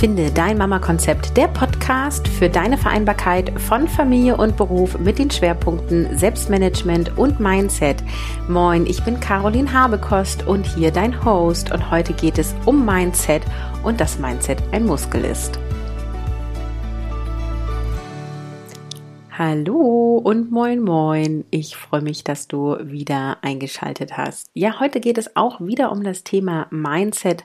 Finde dein Mama-Konzept, der Podcast für deine Vereinbarkeit von Familie und Beruf mit den Schwerpunkten Selbstmanagement und Mindset. Moin, ich bin Caroline Habekost und hier dein Host und heute geht es um Mindset und das Mindset ein Muskel ist. Hallo und moin moin. Ich freue mich, dass du wieder eingeschaltet hast. Ja, heute geht es auch wieder um das Thema Mindset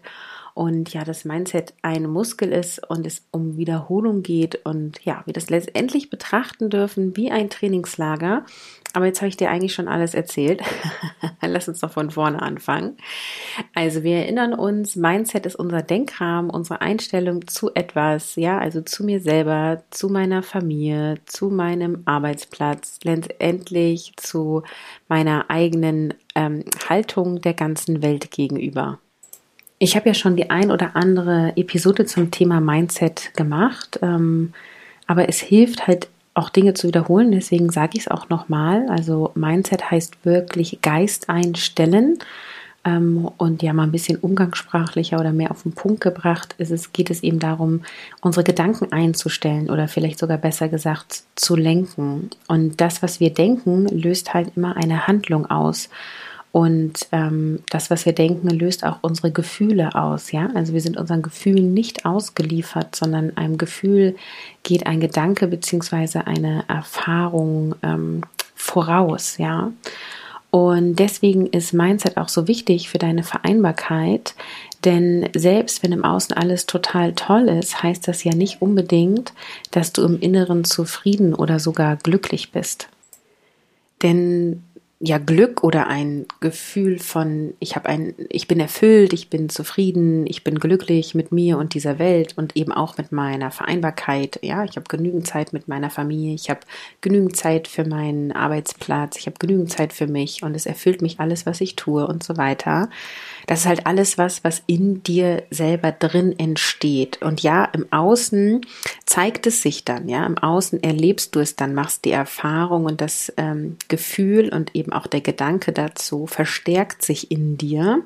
und ja, das Mindset ein Muskel ist und es um Wiederholung geht und ja, wir das letztendlich betrachten dürfen wie ein Trainingslager. Aber jetzt habe ich dir eigentlich schon alles erzählt. Lass uns doch von vorne anfangen. Also wir erinnern uns, Mindset ist unser Denkrahmen, unsere Einstellung zu etwas, ja, also zu mir selber, zu meiner Familie, zu meinem Arbeitsplatz, letztendlich zu meiner eigenen ähm, Haltung der ganzen Welt gegenüber. Ich habe ja schon die ein oder andere Episode zum Thema Mindset gemacht, ähm, aber es hilft halt auch Dinge zu wiederholen, deswegen sage ich es auch nochmal. Also Mindset heißt wirklich Geist einstellen. Ähm, und ja, mal ein bisschen umgangssprachlicher oder mehr auf den Punkt gebracht ist es, geht es eben darum, unsere Gedanken einzustellen oder vielleicht sogar besser gesagt zu lenken. Und das, was wir denken, löst halt immer eine Handlung aus. Und ähm, das, was wir denken, löst auch unsere Gefühle aus. Ja, also wir sind unseren Gefühlen nicht ausgeliefert, sondern einem Gefühl geht ein Gedanke beziehungsweise eine Erfahrung ähm, voraus. Ja, und deswegen ist Mindset auch so wichtig für deine Vereinbarkeit, denn selbst wenn im Außen alles total toll ist, heißt das ja nicht unbedingt, dass du im Inneren zufrieden oder sogar glücklich bist. Denn ja Glück oder ein Gefühl von ich habe ein ich bin erfüllt, ich bin zufrieden, ich bin glücklich mit mir und dieser Welt und eben auch mit meiner Vereinbarkeit. Ja, ich habe genügend Zeit mit meiner Familie, ich habe genügend Zeit für meinen Arbeitsplatz, ich habe genügend Zeit für mich und es erfüllt mich alles, was ich tue und so weiter. Das ist halt alles was, was in dir selber drin entsteht. Und ja, im Außen zeigt es sich dann, ja, im Außen erlebst du es dann, machst die Erfahrung und das ähm, Gefühl und eben auch der Gedanke dazu verstärkt sich in dir.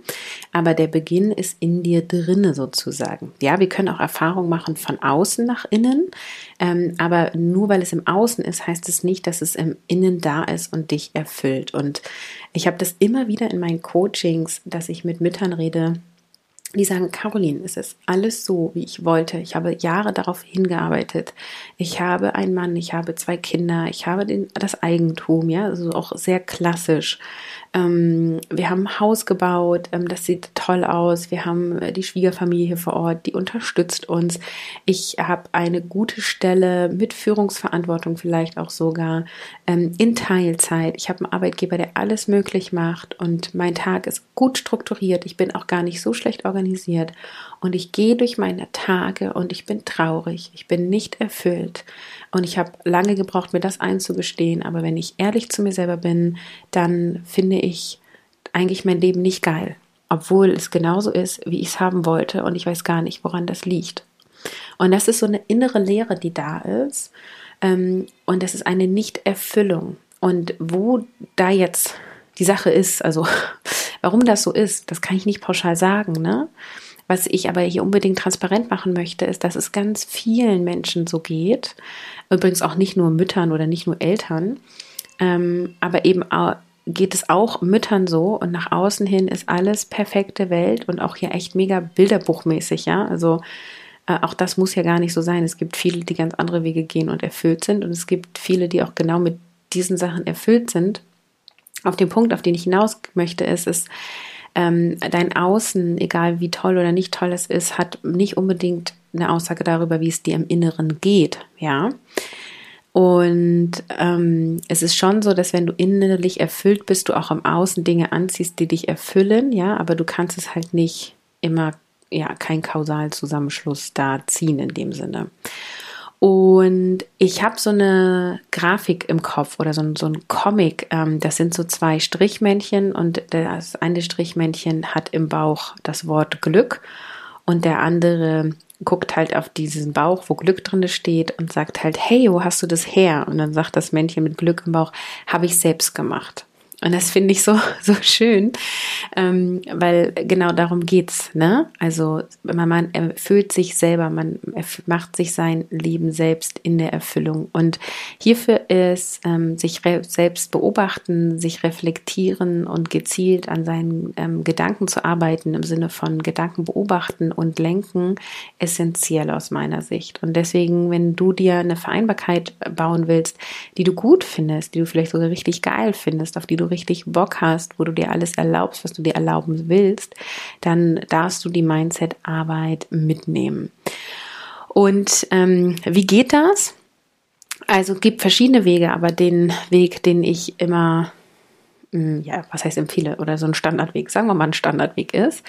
Aber der Beginn ist in dir drinne sozusagen. Ja, wir können auch Erfahrungen machen von außen nach innen. Ähm, aber nur weil es im Außen ist, heißt es nicht, dass es im Innen da ist und dich erfüllt. Und ich habe das immer wieder in meinen Coachings, dass ich mit Müttern rede, die sagen, Caroline, es ist alles so, wie ich wollte. Ich habe Jahre darauf hingearbeitet. Ich habe einen Mann, ich habe zwei Kinder, ich habe den, das Eigentum, ja, also auch sehr klassisch. Ähm, wir haben Haus gebaut, ähm, das sieht toll aus. Wir haben äh, die Schwiegerfamilie vor Ort, die unterstützt uns. Ich habe eine gute Stelle mit Führungsverantwortung vielleicht auch sogar ähm, in Teilzeit. Ich habe einen Arbeitgeber, der alles möglich macht und mein Tag ist gut strukturiert. Ich bin auch gar nicht so schlecht organisiert und ich gehe durch meine Tage und ich bin traurig. Ich bin nicht erfüllt. Und ich habe lange gebraucht, mir das einzugestehen. Aber wenn ich ehrlich zu mir selber bin, dann finde ich eigentlich mein Leben nicht geil. Obwohl es genauso ist, wie ich es haben wollte. Und ich weiß gar nicht, woran das liegt. Und das ist so eine innere Leere, die da ist. Ähm, und das ist eine Nichterfüllung. Und wo da jetzt die Sache ist, also warum das so ist, das kann ich nicht pauschal sagen, ne? Was ich aber hier unbedingt transparent machen möchte, ist, dass es ganz vielen Menschen so geht. Übrigens auch nicht nur Müttern oder nicht nur Eltern, ähm, aber eben geht es auch Müttern so und nach außen hin ist alles perfekte Welt und auch hier echt mega bilderbuchmäßig, ja. Also äh, auch das muss ja gar nicht so sein. Es gibt viele, die ganz andere Wege gehen und erfüllt sind und es gibt viele, die auch genau mit diesen Sachen erfüllt sind. Auf den Punkt, auf den ich hinaus möchte, ist es, ähm, dein Außen, egal wie toll oder nicht toll es ist, hat nicht unbedingt eine Aussage darüber, wie es dir im Inneren geht, ja. Und ähm, es ist schon so, dass wenn du innerlich erfüllt bist, du auch im Außen Dinge anziehst, die dich erfüllen, ja, aber du kannst es halt nicht immer, ja, kein Kausalzusammenschluss da ziehen in dem Sinne. Und ich habe so eine Grafik im Kopf oder so ein, so ein Comic. Ähm, das sind so zwei Strichmännchen und das eine Strichmännchen hat im Bauch das Wort Glück und der andere guckt halt auf diesen Bauch, wo Glück drin steht und sagt halt, hey, wo hast du das her? Und dann sagt das Männchen mit Glück im Bauch, habe ich selbst gemacht. Und das finde ich so, so schön, ähm, weil genau darum geht's, ne? Also, man, man erfüllt sich selber, man macht sich sein Leben selbst in der Erfüllung. Und hierfür ist ähm, sich selbst beobachten, sich reflektieren und gezielt an seinen ähm, Gedanken zu arbeiten, im Sinne von Gedanken beobachten und lenken, essentiell aus meiner Sicht. Und deswegen, wenn du dir eine Vereinbarkeit bauen willst, die du gut findest, die du vielleicht sogar richtig geil findest, auf die du richtig Bock hast, wo du dir alles erlaubst, was du dir erlauben willst, dann darfst du die Mindset-Arbeit mitnehmen. Und ähm, wie geht das? Also gibt verschiedene Wege, aber den Weg, den ich immer ja, was heißt empfehle oder so ein Standardweg, sagen wir mal ein Standardweg ist,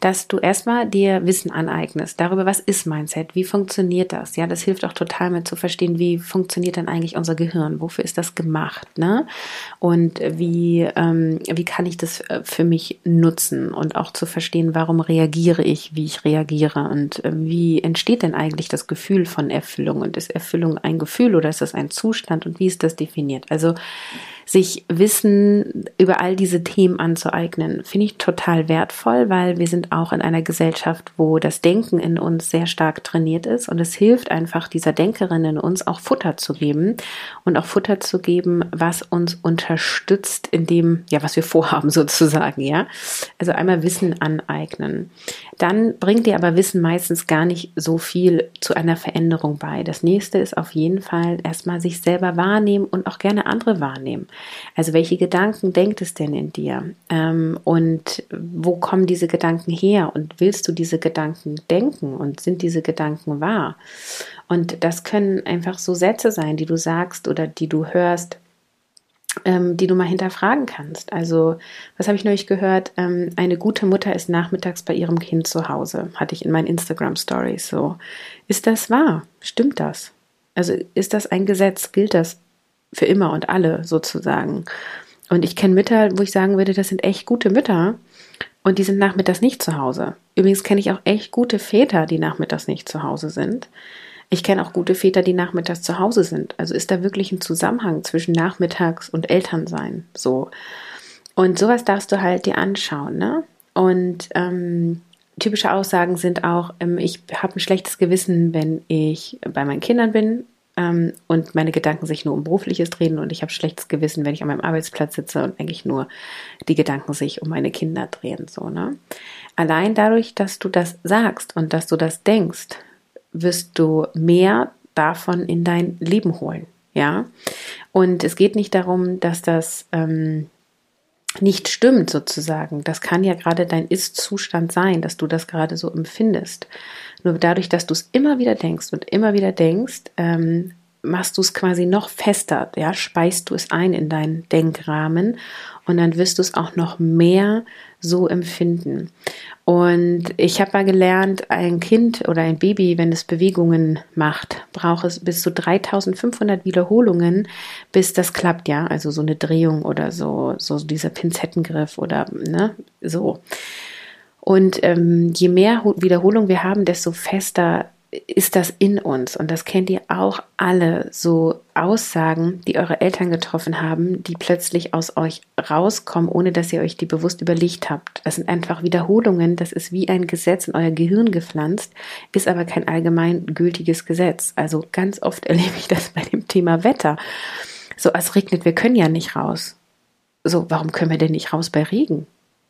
dass du erstmal dir Wissen aneignest darüber, was ist Mindset, wie funktioniert das? Ja, das hilft auch total mit zu verstehen, wie funktioniert dann eigentlich unser Gehirn, wofür ist das gemacht, ne? Und wie, ähm, wie kann ich das äh, für mich nutzen und auch zu verstehen, warum reagiere ich, wie ich reagiere und äh, wie entsteht denn eigentlich das Gefühl von Erfüllung und ist Erfüllung ein Gefühl oder ist das ein Zustand und wie ist das definiert? Also sich Wissen über all diese Themen anzueignen, finde ich total wertvoll, weil wir sind auch in einer Gesellschaft, wo das Denken in uns sehr stark trainiert ist und es hilft einfach dieser Denkerin in uns auch Futter zu geben und auch Futter zu geben, was uns unterstützt in dem, ja, was wir vorhaben sozusagen, ja. Also einmal Wissen aneignen. Dann bringt dir aber Wissen meistens gar nicht so viel zu einer Veränderung bei. Das nächste ist auf jeden Fall erstmal sich selber wahrnehmen und auch gerne andere wahrnehmen. Also welche Gedanken denkt es denn in dir? Ähm, und wo kommen diese Gedanken her? Und willst du diese Gedanken denken? Und sind diese Gedanken wahr? Und das können einfach so Sätze sein, die du sagst oder die du hörst, ähm, die du mal hinterfragen kannst. Also, was habe ich neulich gehört? Ähm, eine gute Mutter ist nachmittags bei ihrem Kind zu Hause, hatte ich in meinen Instagram Stories so. Ist das wahr? Stimmt das? Also, ist das ein Gesetz? Gilt das für immer und alle sozusagen. Und ich kenne Mütter, wo ich sagen würde, das sind echt gute Mütter und die sind nachmittags nicht zu Hause. Übrigens kenne ich auch echt gute Väter, die nachmittags nicht zu Hause sind. Ich kenne auch gute Väter, die nachmittags zu Hause sind. Also ist da wirklich ein Zusammenhang zwischen Nachmittags und Elternsein. So. Und sowas darfst du halt dir anschauen, ne? Und ähm, typische Aussagen sind auch, ähm, ich habe ein schlechtes Gewissen, wenn ich bei meinen Kindern bin ähm, und meine Gedanken sich nur um Berufliches drehen und ich habe schlechtes Gewissen, wenn ich an meinem Arbeitsplatz sitze und eigentlich nur die Gedanken sich um meine Kinder drehen. So, ne? Allein dadurch, dass du das sagst und dass du das denkst, wirst du mehr davon in dein Leben holen. Ja, und es geht nicht darum, dass das ähm, nicht stimmt sozusagen. Das kann ja gerade dein Ist-Zustand sein, dass du das gerade so empfindest. Nur dadurch, dass du es immer wieder denkst und immer wieder denkst, ähm, machst du es quasi noch fester, ja, speist du es ein in deinen Denkrahmen und dann wirst du es auch noch mehr so empfinden. Und ich habe mal gelernt, ein Kind oder ein Baby, wenn es Bewegungen macht, braucht es bis zu 3500 Wiederholungen, bis das klappt, ja, also so eine Drehung oder so, so dieser Pinzettengriff oder ne, so. Und ähm, je mehr Wiederholung wir haben, desto fester ist das in uns. Und das kennt ihr auch alle, so Aussagen, die eure Eltern getroffen haben, die plötzlich aus euch rauskommen, ohne dass ihr euch die bewusst überlegt habt. Das sind einfach Wiederholungen, das ist wie ein Gesetz in euer Gehirn gepflanzt, ist aber kein allgemein gültiges Gesetz. Also ganz oft erlebe ich das bei dem Thema Wetter. So, es regnet, wir können ja nicht raus. So, warum können wir denn nicht raus bei Regen?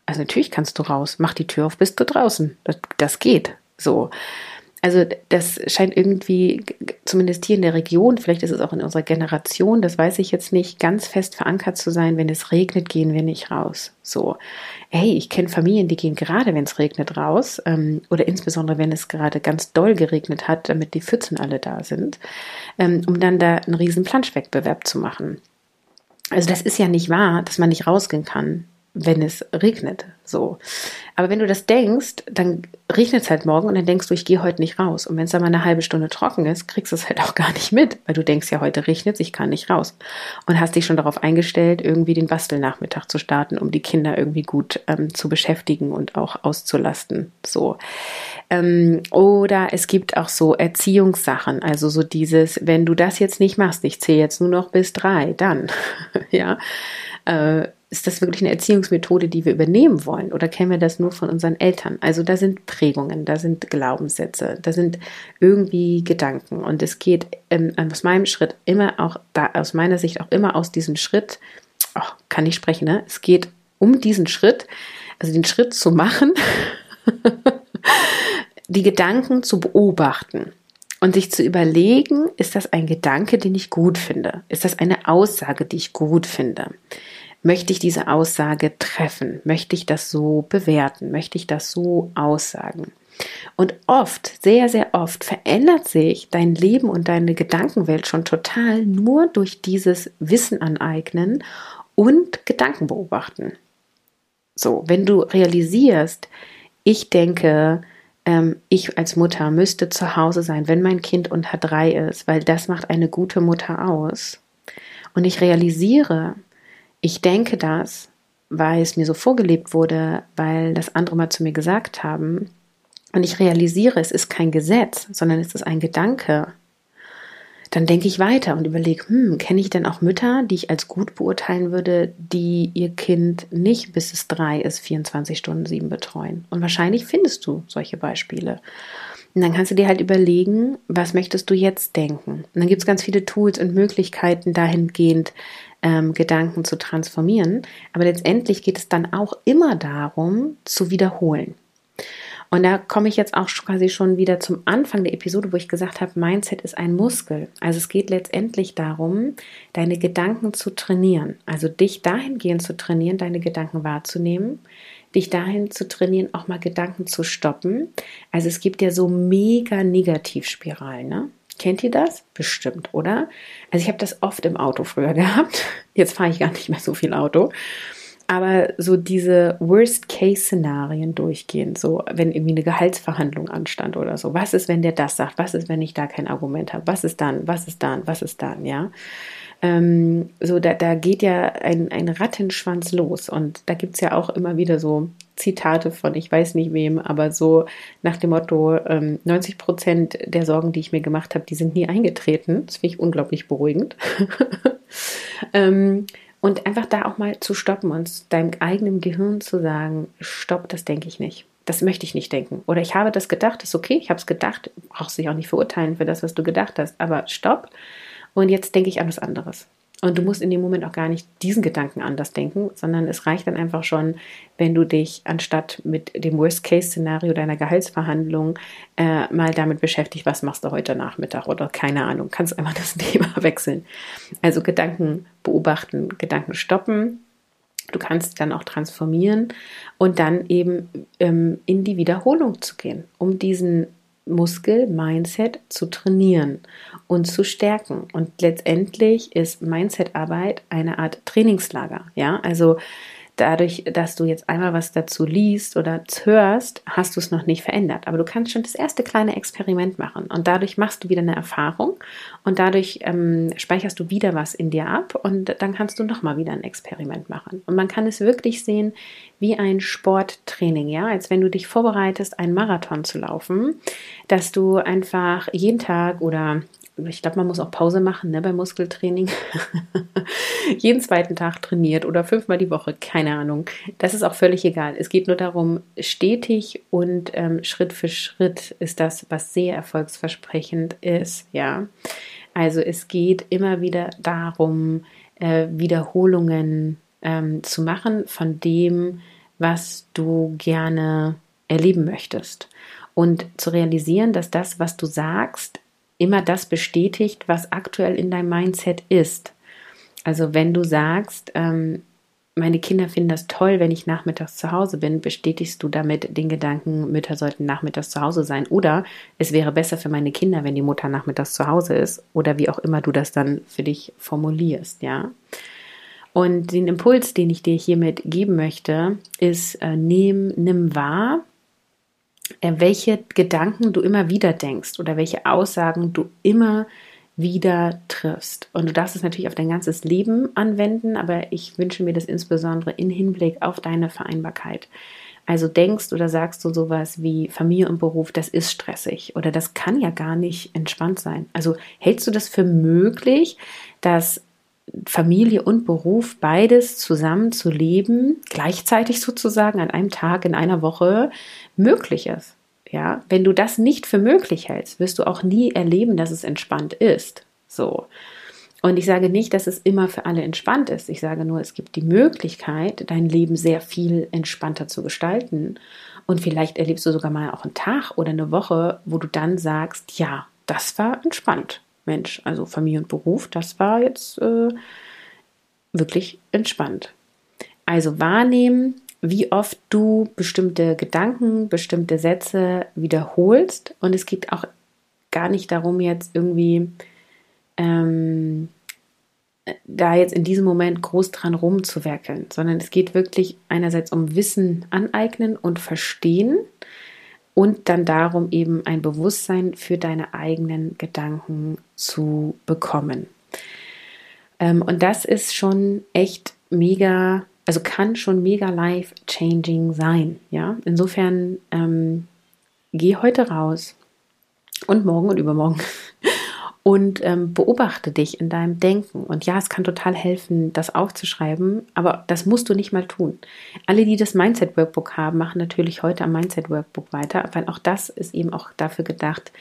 Also natürlich kannst du raus, mach die Tür auf, bist du draußen. Das, das geht. So. Also das scheint irgendwie, zumindest hier in der Region, vielleicht ist es auch in unserer Generation, das weiß ich jetzt nicht, ganz fest verankert zu sein, wenn es regnet, gehen wir nicht raus. So, hey, ich kenne Familien, die gehen gerade, wenn es regnet, raus. Ähm, oder insbesondere, wenn es gerade ganz doll geregnet hat, damit die Pfützen alle da sind, ähm, um dann da einen riesen Planschwettbewerb zu machen. Also das ist ja nicht wahr, dass man nicht rausgehen kann wenn es regnet. So. Aber wenn du das denkst, dann regnet es halt morgen und dann denkst du, ich gehe heute nicht raus. Und wenn es dann mal eine halbe Stunde trocken ist, kriegst du es halt auch gar nicht mit, weil du denkst ja, heute regnet es, ich kann nicht raus. Und hast dich schon darauf eingestellt, irgendwie den Bastelnachmittag zu starten, um die Kinder irgendwie gut ähm, zu beschäftigen und auch auszulasten. So. Ähm, oder es gibt auch so Erziehungssachen, also so dieses, wenn du das jetzt nicht machst, ich zähle jetzt nur noch bis drei, dann, ja. Äh, ist das wirklich eine Erziehungsmethode, die wir übernehmen wollen oder kennen wir das nur von unseren Eltern? Also da sind Prägungen, da sind Glaubenssätze, da sind irgendwie Gedanken und es geht ähm, aus meinem Schritt immer auch, da, aus meiner Sicht auch immer aus diesem Schritt, oh, kann ich sprechen, ne? Es geht um diesen Schritt, also den Schritt zu machen, die Gedanken zu beobachten und sich zu überlegen, ist das ein Gedanke, den ich gut finde? Ist das eine Aussage, die ich gut finde? Möchte ich diese Aussage treffen? Möchte ich das so bewerten? Möchte ich das so aussagen? Und oft, sehr, sehr oft verändert sich dein Leben und deine Gedankenwelt schon total nur durch dieses Wissen aneignen und Gedanken beobachten. So, wenn du realisierst, ich denke, ähm, ich als Mutter müsste zu Hause sein, wenn mein Kind unter drei ist, weil das macht eine gute Mutter aus. Und ich realisiere, ich denke das, weil es mir so vorgelebt wurde, weil das andere mal zu mir gesagt haben. Und ich realisiere, es ist kein Gesetz, sondern es ist ein Gedanke dann denke ich weiter und überlege, hm, kenne ich denn auch Mütter, die ich als gut beurteilen würde, die ihr Kind nicht bis es drei ist, 24 Stunden sieben betreuen? Und wahrscheinlich findest du solche Beispiele. Und dann kannst du dir halt überlegen, was möchtest du jetzt denken? Und dann gibt es ganz viele Tools und Möglichkeiten dahingehend, ähm, Gedanken zu transformieren. Aber letztendlich geht es dann auch immer darum, zu wiederholen. Und da komme ich jetzt auch quasi schon wieder zum Anfang der Episode, wo ich gesagt habe, Mindset ist ein Muskel. Also es geht letztendlich darum, deine Gedanken zu trainieren. Also dich dahingehend zu trainieren, deine Gedanken wahrzunehmen, dich dahin zu trainieren, auch mal Gedanken zu stoppen. Also es gibt ja so mega Negativspiralen, ne? Kennt ihr das? Bestimmt, oder? Also ich habe das oft im Auto früher gehabt. Jetzt fahre ich gar nicht mehr so viel Auto aber so diese Worst-Case-Szenarien durchgehen, so wenn irgendwie eine Gehaltsverhandlung anstand oder so. Was ist, wenn der das sagt? Was ist, wenn ich da kein Argument habe? Was ist dann? Was ist dann? Was ist dann? Ja. Ähm, so, da, da geht ja ein, ein Rattenschwanz los und da gibt es ja auch immer wieder so Zitate von ich weiß nicht wem, aber so nach dem Motto, ähm, 90 Prozent der Sorgen, die ich mir gemacht habe, die sind nie eingetreten. Das finde ich unglaublich beruhigend. ähm, und einfach da auch mal zu stoppen und deinem eigenen Gehirn zu sagen, stopp, das denke ich nicht. Das möchte ich nicht denken. Oder ich habe das gedacht, ist okay, ich habe es gedacht, brauchst dich auch nicht verurteilen für das, was du gedacht hast, aber stopp. Und jetzt denke ich an was anderes. Und du musst in dem Moment auch gar nicht diesen Gedanken anders denken, sondern es reicht dann einfach schon, wenn du dich anstatt mit dem Worst-Case-Szenario deiner Gehaltsverhandlung äh, mal damit beschäftigst, was machst du heute Nachmittag oder keine Ahnung, kannst einfach das Thema wechseln. Also Gedanken beobachten, Gedanken stoppen. Du kannst dann auch transformieren und dann eben ähm, in die Wiederholung zu gehen, um diesen Muskel, Mindset zu trainieren und zu stärken. Und letztendlich ist Mindset-Arbeit eine Art Trainingslager. Ja, also dadurch, dass du jetzt einmal was dazu liest oder hörst, hast du es noch nicht verändert. Aber du kannst schon das erste kleine Experiment machen und dadurch machst du wieder eine Erfahrung und dadurch ähm, speicherst du wieder was in dir ab und dann kannst du nochmal wieder ein Experiment machen. Und man kann es wirklich sehen wie ein Sporttraining, ja, als wenn du dich vorbereitest, einen Marathon zu laufen, dass du einfach jeden Tag oder ich glaube, man muss auch Pause machen ne, beim Muskeltraining. Jeden zweiten Tag trainiert oder fünfmal die Woche, keine Ahnung. Das ist auch völlig egal. Es geht nur darum, stetig und ähm, Schritt für Schritt ist das, was sehr erfolgsversprechend ist. Ja, also es geht immer wieder darum, äh, Wiederholungen ähm, zu machen von dem, was du gerne erleben möchtest und zu realisieren, dass das, was du sagst, immer das bestätigt, was aktuell in deinem Mindset ist. Also wenn du sagst, ähm, meine Kinder finden das toll, wenn ich nachmittags zu Hause bin, bestätigst du damit den Gedanken, Mütter sollten nachmittags zu Hause sein. Oder es wäre besser für meine Kinder, wenn die Mutter nachmittags zu Hause ist. Oder wie auch immer du das dann für dich formulierst, ja. Und den Impuls, den ich dir hiermit geben möchte, ist, äh, nimm, nimm wahr, äh, welche Gedanken du immer wieder denkst oder welche Aussagen du immer wieder triffst. Und du darfst es natürlich auf dein ganzes Leben anwenden, aber ich wünsche mir das insbesondere in Hinblick auf deine Vereinbarkeit. Also denkst oder sagst du sowas wie Familie und Beruf, das ist stressig oder das kann ja gar nicht entspannt sein. Also hältst du das für möglich, dass Familie und Beruf beides zusammen zu leben, gleichzeitig sozusagen an einem Tag in einer Woche möglich ist. Ja, wenn du das nicht für möglich hältst, wirst du auch nie erleben, dass es entspannt ist. So. Und ich sage nicht, dass es immer für alle entspannt ist. Ich sage nur, es gibt die Möglichkeit, dein Leben sehr viel entspannter zu gestalten. Und vielleicht erlebst du sogar mal auch einen Tag oder eine Woche, wo du dann sagst, ja, das war entspannt. Mensch, also Familie und Beruf, das war jetzt äh, wirklich entspannt. Also wahrnehmen, wie oft du bestimmte Gedanken, bestimmte Sätze wiederholst. Und es geht auch gar nicht darum, jetzt irgendwie ähm, da jetzt in diesem Moment groß dran rumzuwerkeln, sondern es geht wirklich einerseits um Wissen aneignen und verstehen und dann darum, eben ein Bewusstsein für deine eigenen Gedanken zu bekommen. Ähm, und das ist schon echt mega, also kann schon mega life-changing sein. Ja, insofern ähm, geh heute raus und morgen und übermorgen und ähm, beobachte dich in deinem Denken. Und ja, es kann total helfen, das aufzuschreiben, aber das musst du nicht mal tun. Alle, die das Mindset Workbook haben, machen natürlich heute am Mindset Workbook weiter, weil auch das ist eben auch dafür gedacht,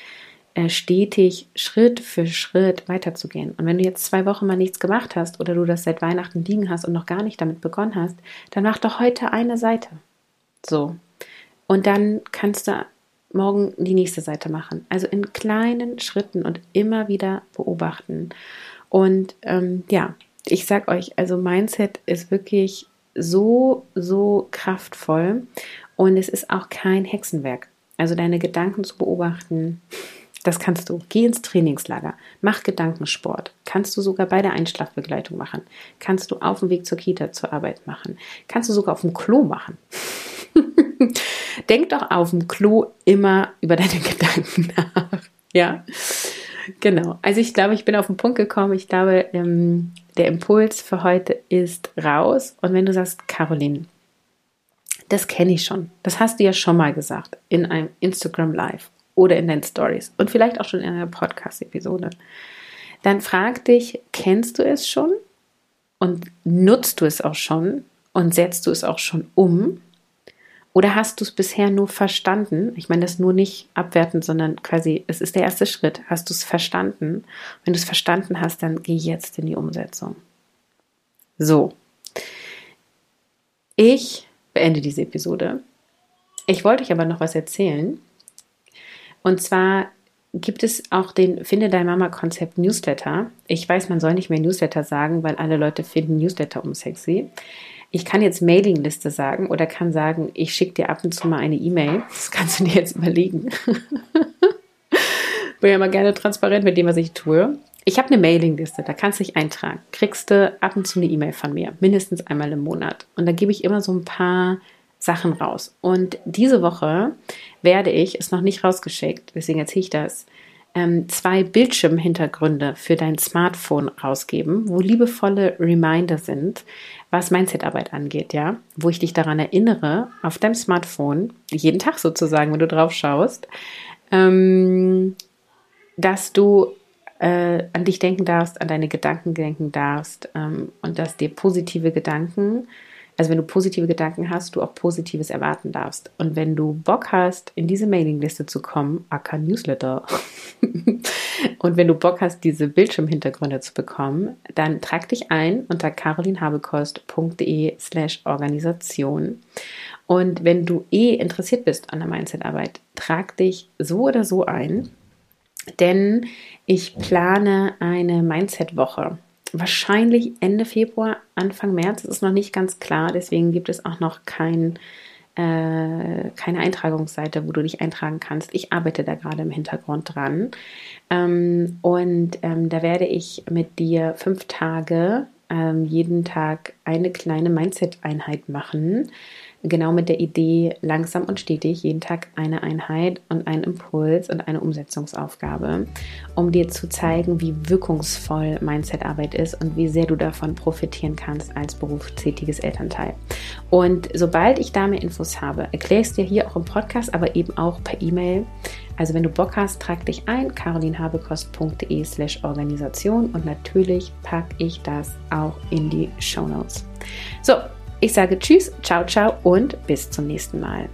äh, stetig Schritt für Schritt weiterzugehen. Und wenn du jetzt zwei Wochen mal nichts gemacht hast oder du das seit Weihnachten liegen hast und noch gar nicht damit begonnen hast, dann mach doch heute eine Seite. So. Und dann kannst du morgen die nächste Seite machen. Also in kleinen Schritten und immer wieder beobachten. Und ähm, ja, ich sag euch, also Mindset ist wirklich so, so kraftvoll und es ist auch kein Hexenwerk. Also deine Gedanken zu beobachten, das kannst du. Geh ins Trainingslager, mach Gedankensport. Kannst du sogar bei der Einschlafbegleitung machen. Kannst du auf dem Weg zur Kita zur Arbeit machen. Kannst du sogar auf dem Klo machen. Denk doch auf dem Klo immer über deine Gedanken nach. Ja, genau. Also ich glaube, ich bin auf den Punkt gekommen. Ich glaube, ähm, der Impuls für heute ist raus. Und wenn du sagst, Caroline, das kenne ich schon. Das hast du ja schon mal gesagt in einem Instagram Live oder in deinen Stories und vielleicht auch schon in einer Podcast-Episode. Dann frag dich, kennst du es schon und nutzt du es auch schon und setzt du es auch schon um? Oder hast du es bisher nur verstanden? Ich meine das nur nicht abwertend, sondern quasi, es ist der erste Schritt. Hast du es verstanden? Wenn du es verstanden hast, dann geh jetzt in die Umsetzung. So. Ich beende diese Episode. Ich wollte euch aber noch was erzählen. Und zwar gibt es auch den Finde dein Mama Konzept Newsletter. Ich weiß, man soll nicht mehr Newsletter sagen, weil alle Leute finden Newsletter unsexy. Ich kann jetzt Mailingliste sagen oder kann sagen, ich schicke dir ab und zu mal eine E-Mail. Das kannst du dir jetzt überlegen. Bin ja mal gerne transparent mit dem, was ich tue. Ich habe eine Mailingliste, da kannst du dich eintragen. Kriegst du ab und zu eine E-Mail von mir, mindestens einmal im Monat. Und da gebe ich immer so ein paar Sachen raus. Und diese Woche werde ich, ist noch nicht rausgeschickt, deswegen erzähle ich das, ähm, zwei Bildschirmhintergründe für dein Smartphone rausgeben, wo liebevolle Reminder sind, was Mindset-Arbeit angeht, ja, wo ich dich daran erinnere, auf deinem Smartphone, jeden Tag sozusagen, wenn du drauf schaust, ähm, dass du äh, an dich denken darfst, an deine Gedanken denken darfst ähm, und dass dir positive Gedanken also wenn du positive Gedanken hast, du auch Positives erwarten darfst. Und wenn du Bock hast, in diese Mailingliste zu kommen, aka Newsletter, und wenn du Bock hast, diese Bildschirmhintergründe zu bekommen, dann trag dich ein unter carolinhabekost.de slash Organisation. Und wenn du eh interessiert bist an der Mindset-Arbeit, trag dich so oder so ein, denn ich plane eine Mindset-Woche wahrscheinlich Ende Februar, Anfang März. Das ist noch nicht ganz klar, deswegen gibt es auch noch kein, äh, keine Eintragungsseite, wo du dich eintragen kannst. Ich arbeite da gerade im Hintergrund dran. Ähm, und ähm, da werde ich mit dir fünf Tage, ähm, jeden Tag eine kleine Mindset-Einheit machen genau mit der Idee, langsam und stetig jeden Tag eine Einheit und einen Impuls und eine Umsetzungsaufgabe, um dir zu zeigen, wie wirkungsvoll Mindset-Arbeit ist und wie sehr du davon profitieren kannst als berufstätiges Elternteil. Und sobald ich da mehr Infos habe, erkläre ich es dir hier auch im Podcast, aber eben auch per E-Mail. Also wenn du Bock hast, trag dich ein, carolinhabekost.de slash Organisation und natürlich packe ich das auch in die Show Notes. So, ich sage Tschüss, ciao, ciao und bis zum nächsten Mal.